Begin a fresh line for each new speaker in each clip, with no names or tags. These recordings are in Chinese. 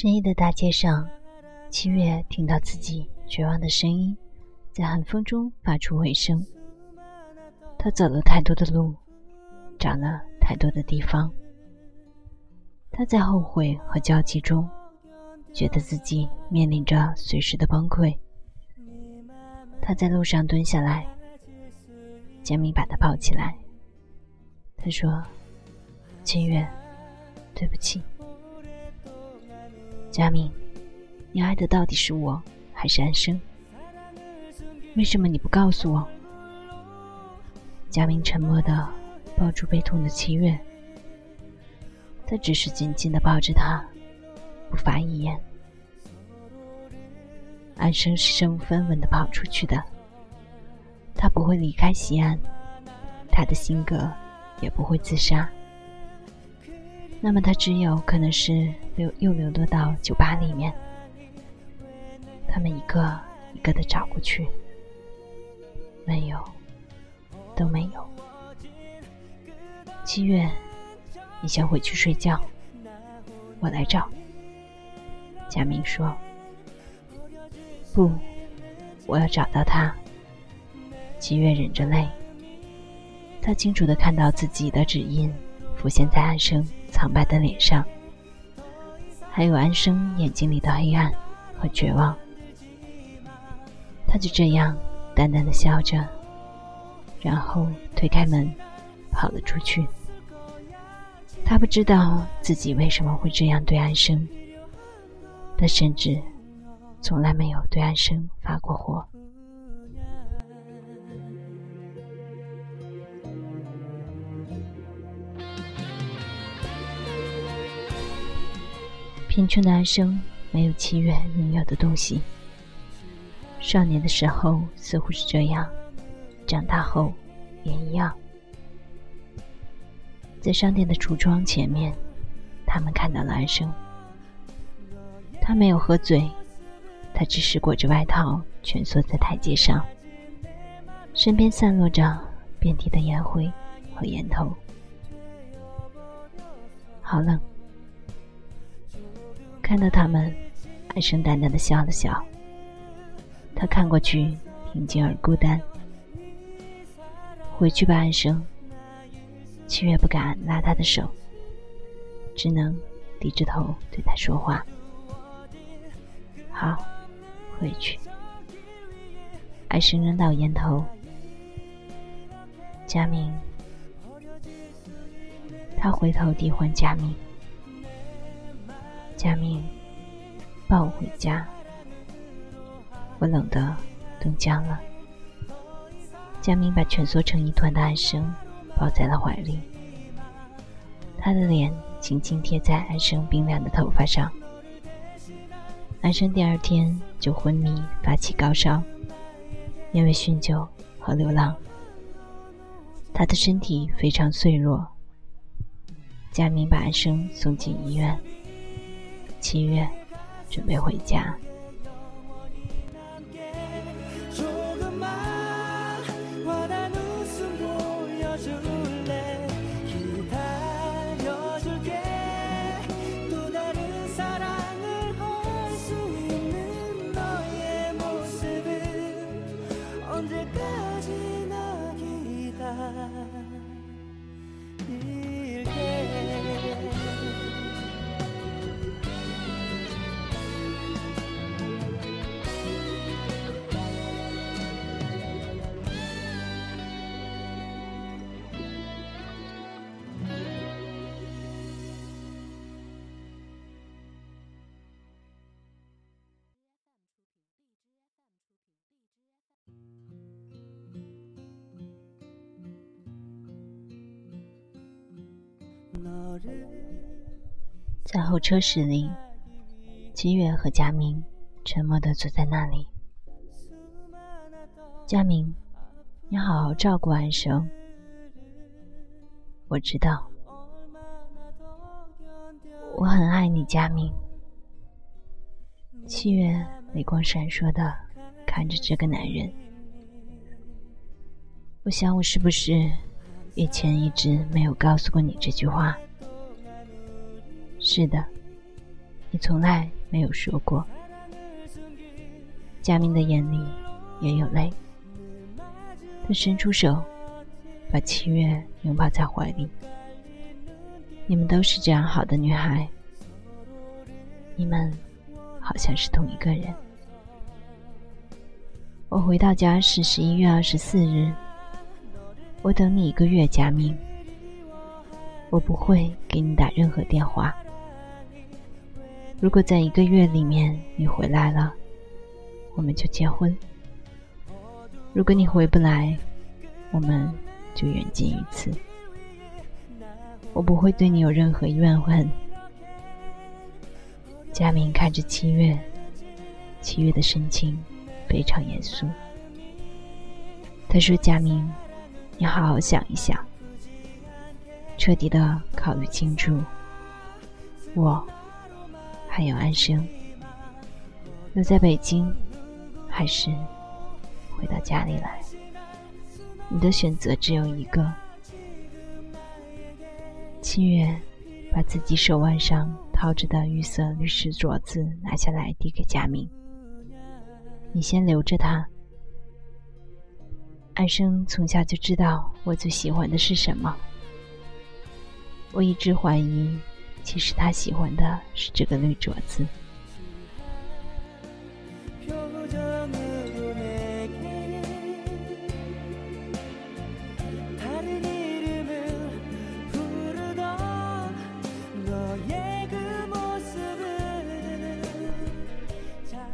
深夜的大街上，七月听到自己绝望的声音，在寒风中发出回声。他走了太多的路，找了太多的地方。他在后悔和焦急中，觉得自己面临着随时的崩溃。他在路上蹲下来，江明把他抱起来。他说：“七月，对不起。”佳明，你爱的到底是我还是安生？为什么你不告诉我？佳明沉默的抱住悲痛的七月，他只是紧紧的抱着他，不发一言。安生是身无分文的跑出去的，他不会离开西安，他的性格也不会自杀。那么他只有可能是流又流落到酒吧里面，他们一个一个的找过去，没有，都没有。七月，你先回去睡觉，我来找。贾明说：“不，我要找到他。”七月忍着泪，他清楚的看到自己的指印浮现在安生。苍白的脸上，还有安生眼睛里的黑暗和绝望。他就这样淡淡的笑着，然后推开门，跑了出去。他不知道自己为什么会这样对安生，他甚至从来没有对安生发过火。贫穷的安生没有七月拥有的东西。少年的时候似乎是这样，长大后也一样。在商店的橱窗前面，他们看到了安生。他没有喝醉，他只是裹着外套蜷缩在台阶上，身边散落着遍地的烟灰和烟头。好冷。看到他们，安生淡淡的笑了笑。他看过去，平静而孤单。回去吧，安生。七月不敢拉他的手，只能低着头对他说话。好，回去。安生扔到烟头。佳明，他回头递还佳明。佳明，抱我回家。我冷得冻僵了。佳明把蜷缩成一团的安生抱在了怀里，他的脸紧紧贴在安生冰凉的头发上。安生第二天就昏迷，发起高烧，因为酗酒和流浪，他的身体非常脆弱。佳明把安生送进医院。七月，准备回家。在候车室里，七月和佳明沉默的坐在那里。佳明，你好好照顾安生。我知道，我很爱你，佳明。七月泪光闪烁的看着这个男人，我想我是不是？以前一直没有告诉过你这句话。是的，你从来没有说过。佳明的眼里也有泪，他伸出手，把七月拥抱在怀里。你们都是这样好的女孩，你们好像是同一个人。我回到家是十一月二十四日，我等你一个月，佳明。我不会给你打任何电话。如果在一个月里面你回来了，我们就结婚；如果你回不来，我们就远近于此。我不会对你有任何怨恨。佳明看着七月，七月的神情非常严肃。他说：“佳明，你好好想一想。”彻底的考虑清楚，我还有安生留在北京，还是回到家里来？你的选择只有一个。七月把自己手腕上套着的绿色律师镯子拿下来，递给佳明：“你先留着它。安生从小就知道我最喜欢的是什么。”我一直怀疑，其实他喜欢的是这个绿镯子。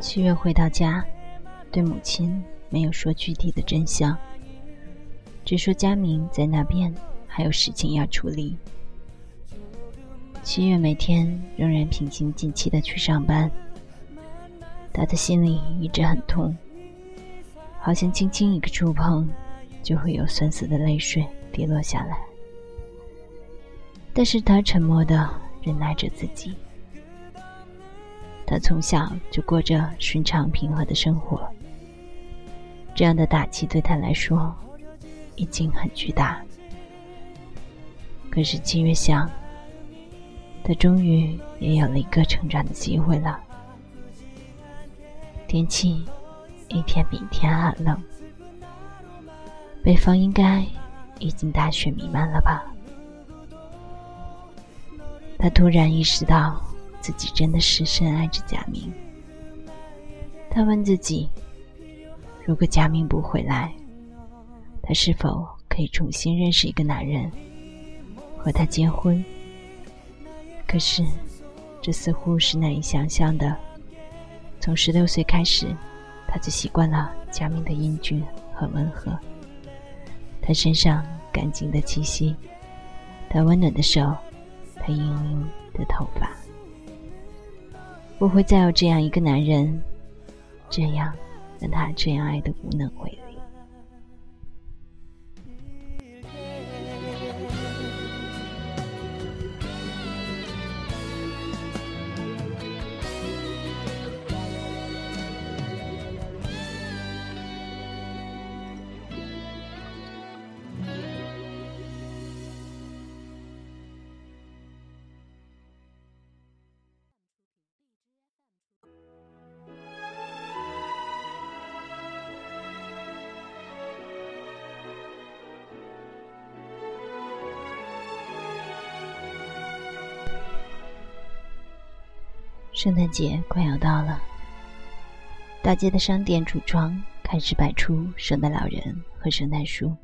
七月回到家，对母亲没有说具体的真相，只说佳明在那边还有事情要处理。七月每天仍然平心静气的去上班，他的心里一直很痛，好像轻轻一个触碰，就会有酸涩的泪水滴落下来。但是他沉默的忍耐着自己。他从小就过着顺畅平和的生活，这样的打击对他来说已经很巨大。可是七月想。他终于也有了一个成长的机会了。天气一天比一天寒冷，北方应该已经大雪弥漫了吧？他突然意识到自己真的是深爱着贾明。他问自己：如果贾明不回来，他是否可以重新认识一个男人，和他结婚？可是，这似乎是难以想象的。从十六岁开始，他就习惯了佳明的英俊和温和。他身上干净的气息，他温暖的手，他盈盈的头发。不会再有这样一个男人，这样让他这样爱的无能为力。圣诞节快要到了，大街的商店橱窗开始摆出圣诞老人和圣诞树，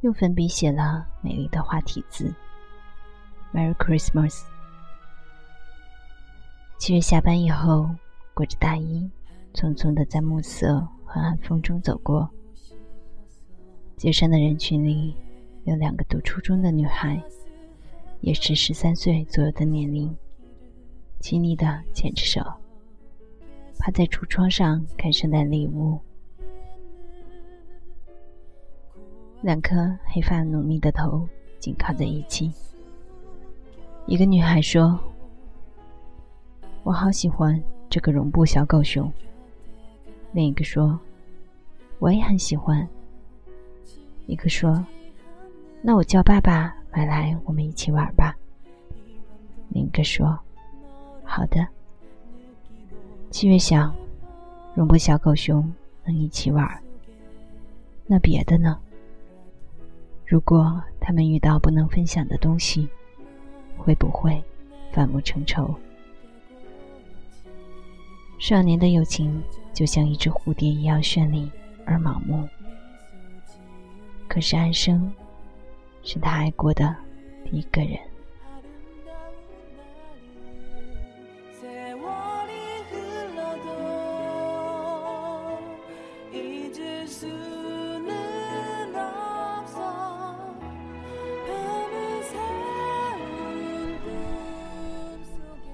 用粉笔写了美丽的花体字 “Merry Christmas”。七月下班以后，裹着大衣，匆匆的在暮色和寒风中走过。街上的人群里，有两个读初中的女孩，也是十三岁左右的年龄。亲昵的牵着手，趴在橱窗上看圣诞礼物。两颗黑发浓密的头紧靠在一起。一个女孩说：“我好喜欢这个绒布小狗熊。”另一个说：“我也很喜欢。”一个说：“那我叫爸爸买来，我们一起玩吧。”另一个说。好的。七月想，容不小狗熊能一起玩，那别的呢？如果他们遇到不能分享的东西，会不会反目成仇？少年的友情就像一只蝴蝶一样绚丽而盲目。可是安生是他爱过的第一个人。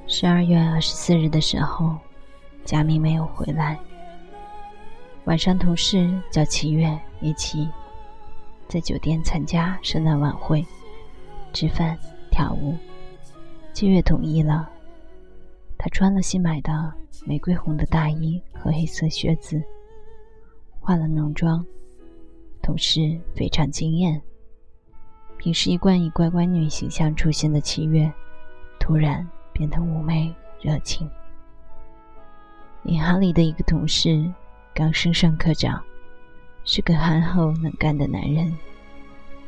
十二月二十四日的时候。佳明没有回来。晚上，同事叫七月一起在酒店参加圣诞晚会，吃饭跳舞。七月同意了。他穿了新买的玫瑰红的大衣和黑色靴子，化了浓妆。同事非常惊艳。平时一贯以乖乖女形象出现的七月，突然变得妩媚热情。银行里的一个同事，刚升上科长，是个憨厚能干的男人，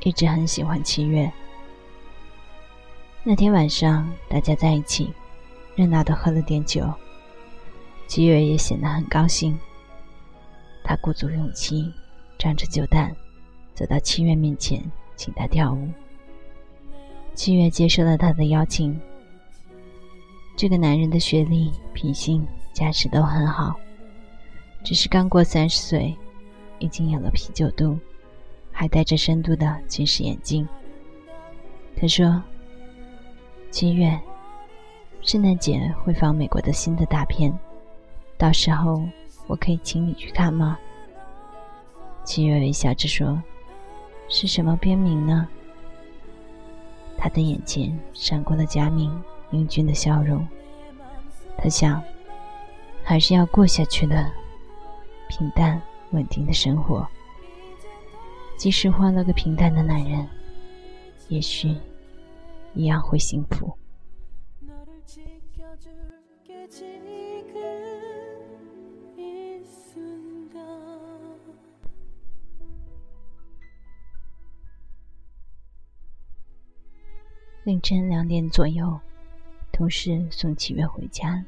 一直很喜欢七月。那天晚上，大家在一起，热闹的喝了点酒，七月也显得很高兴。他鼓足勇气，仗着酒胆，走到七月面前，请他跳舞。七月接受了他的邀请。这个男人的学历、品性。家世都很好，只是刚过三十岁，已经有了啤酒肚，还戴着深度的近视眼镜。他说：“七月，圣诞节会放美国的新的大片，到时候我可以请你去看吗？”七月微笑着说：“是什么片名呢？”他的眼前闪过了佳明英俊的笑容，他想。还是要过下去的，平淡稳定的生活。即使换了个平淡的男人，也许一样会幸福。凌晨两点左右，同事送七月回家。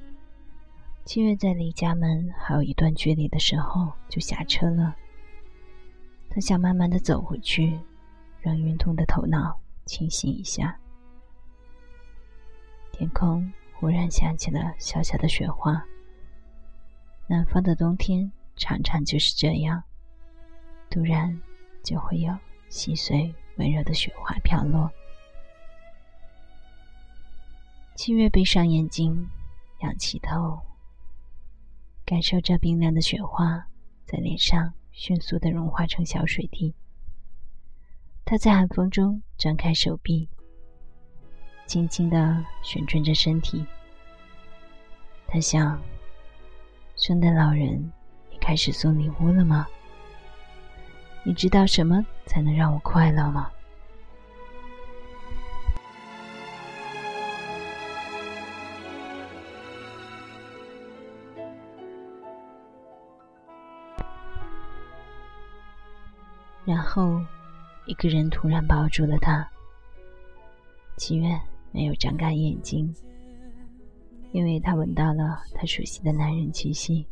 七月在离家门还有一段距离的时候就下车了。他想慢慢的走回去，让晕痛的头脑清醒一下。天空忽然下起了小小的雪花。南方的冬天常常就是这样，突然就会有细碎温柔的雪花飘落。七月闭上眼睛，仰起头。感受着冰凉的雪花在脸上迅速的融化成小水滴。他在寒风中张开手臂，轻轻的旋转着身体。他想：圣诞老人，你开始送礼物了吗？你知道什么才能让我快乐吗？然后，一个人突然抱住了他。七月没有张开眼睛，因为他闻到了他熟悉的男人气息。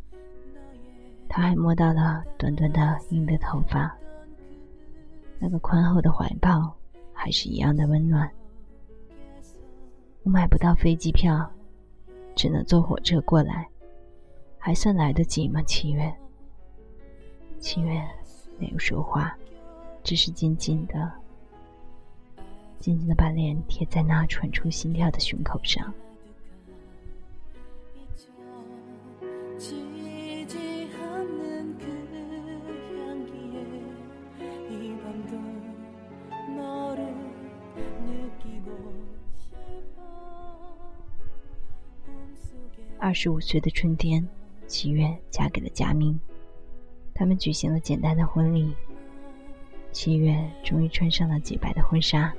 他还摸到了短短的硬的头发，那个宽厚的怀抱还是一样的温暖。我买不到飞机票，只能坐火车过来，还算来得及吗？七月，七月没有说话。只是静静的、静静的把脸贴在那喘出心跳的胸口上。二十五岁的春天，七月嫁给了佳明，他们举行了简单的婚礼。七月终于穿上了洁白的婚纱，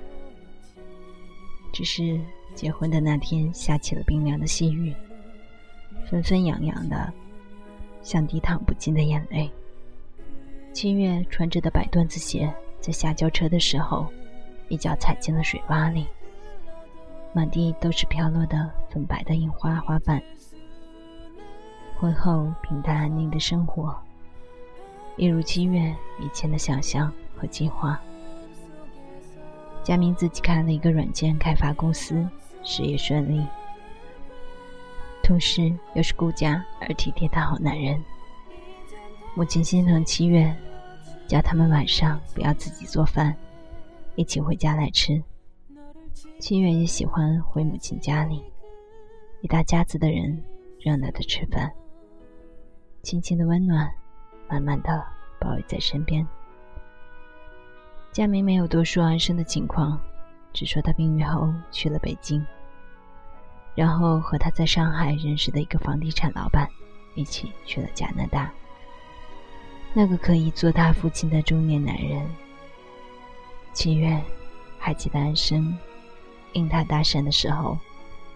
只是结婚的那天，下起了冰凉的细雨，纷纷扬扬的，像抵挡不尽的眼泪。七月穿着的白缎子鞋，在下轿车的时候，一脚踩进了水洼里，满地都是飘落的粉白的印花花瓣。婚后平淡安宁的生活，一如七月以前的想象和计划。佳明自己开了一个软件开发公司。事业顺利，同时又是顾家而体贴的好男人。母亲心疼七月，叫他们晚上不要自己做饭，一起回家来吃。七月也喜欢回母亲家里，一大家子的人热闹的吃饭，亲情的温暖慢慢的包围在身边。佳明没有多说安生的情况。只说他病愈后去了北京，然后和他在上海认识的一个房地产老板一起去了加拿大。那个可以做他父亲的中年男人，七月还记得安生应他搭讪的时候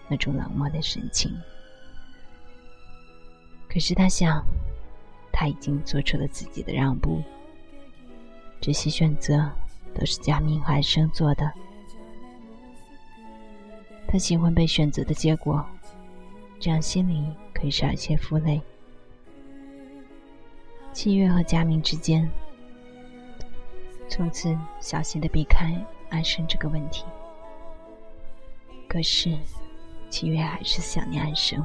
那种冷漠的神情。可是他想，他已经做出了自己的让步，这些选择都是贾明和安生做的。他喜欢被选择的结果，这样心里可以少一些负累。七月和佳明之间，从此小心的避开安生这个问题。可是，七月还是想念安生。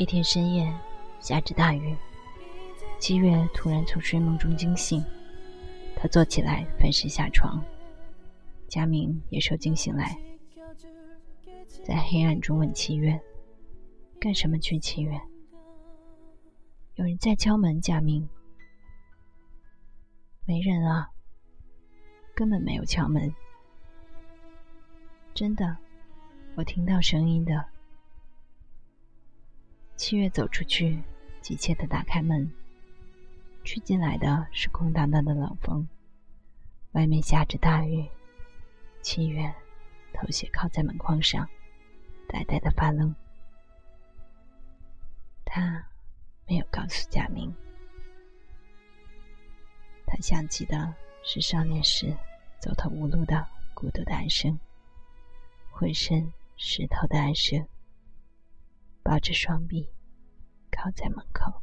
一天深夜，下着大雨。七月突然从睡梦中惊醒，他坐起来，翻身下床。佳明也受惊醒来，在黑暗中问七月：“干什么去？”七月：“有人在敲门。”佳明：“没人啊，根本没有敲门。”真的，我听到声音的。七月走出去，急切的打开门，吹进来的是空荡荡的冷风，外面下着大雨。七月头斜靠在门框上，呆呆的发愣。他没有告诉贾明，他想起的是少年时走投无路的孤独的安生，浑身湿透的安生。抱着双臂，靠在门口。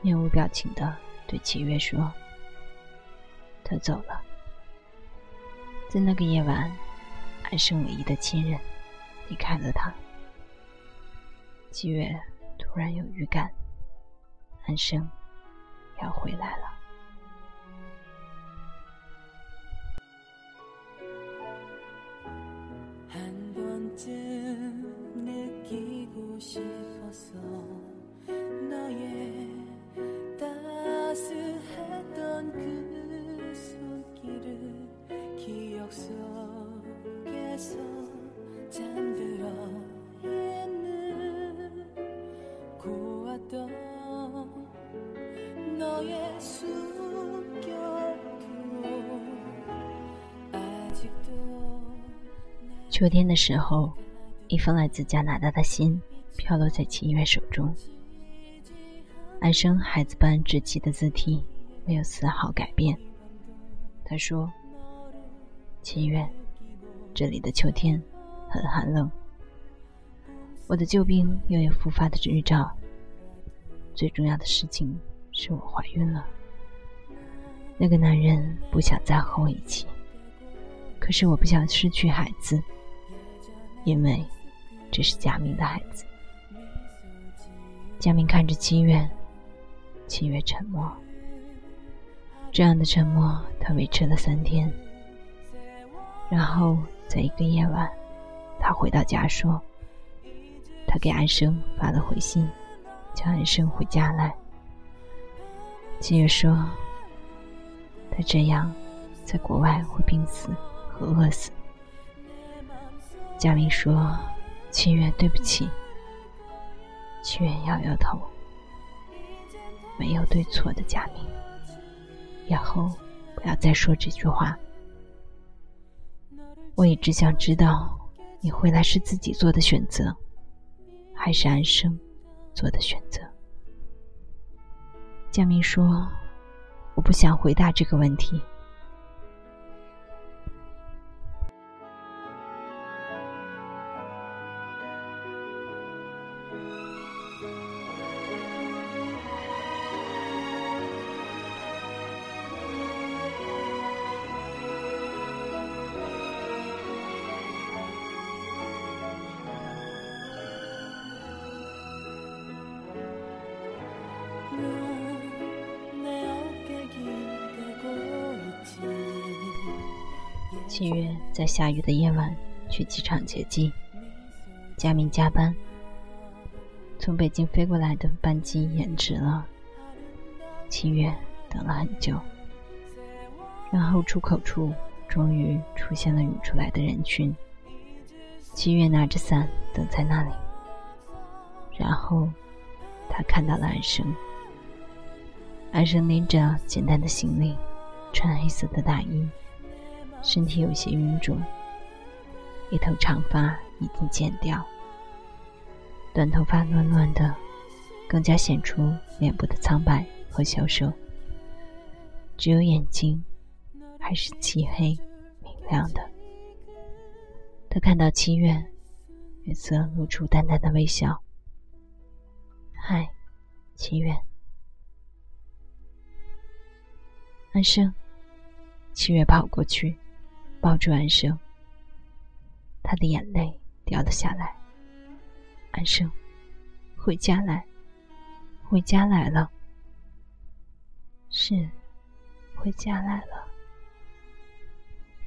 面无表情的对七月说：“他走了。”在那个夜晚，安生唯一的亲人离开了他。七月。突然有预感，安生要回来了。秋天的时候，一封来自加拿大的信飘落在秦月手中。安生孩子般稚气的字体没有丝毫改变。他说：“秦月，这里的秋天很寒冷，我的旧病又有复发的预兆。最重要的事情是我怀孕了。那个男人不想再和我一起，可是我不想失去孩子。”因为这是佳明的孩子。佳明看着七月，七月沉默。这样的沉默，他维持了三天。然后在一个夜晚，他回到家说：“他给安生发了回信，叫安生回家来。七月说：“他这样，在国外会病死和饿死。”佳明说：“清月，对不起。”清月摇摇头：“没有对错的，佳明，以后不要再说这句话。我一直想知道，你回来是自己做的选择，还是安生做的选择？”佳明说：“我不想回答这个问题。”七月在下雨的夜晚去机场接机，佳明加班，从北京飞过来的班机延迟了。七月等了很久，然后出口处终于出现了涌出来的人群。七月拿着伞等在那里，然后他看到了安生。安生拎着简单的行李，穿黑色的大衣。身体有些臃肿，一头长发已经剪掉，短头发乱乱的，更加显出脸部的苍白和消瘦。只有眼睛还是漆黑明亮的。他看到七月，月色露出淡淡的微笑。嗨，七月，安生。七月跑过去。抱住安生，他的眼泪掉了下来。安生，回家来，回家来了。是，回家来了。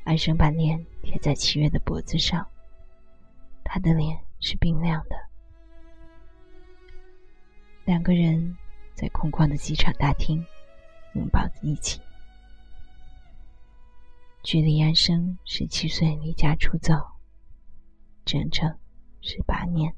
安生把脸贴在七月的脖子上，他的脸是冰凉的。两个人在空旷的机场大厅拥抱在一起。距离安生十七岁离家出走，整整十八年。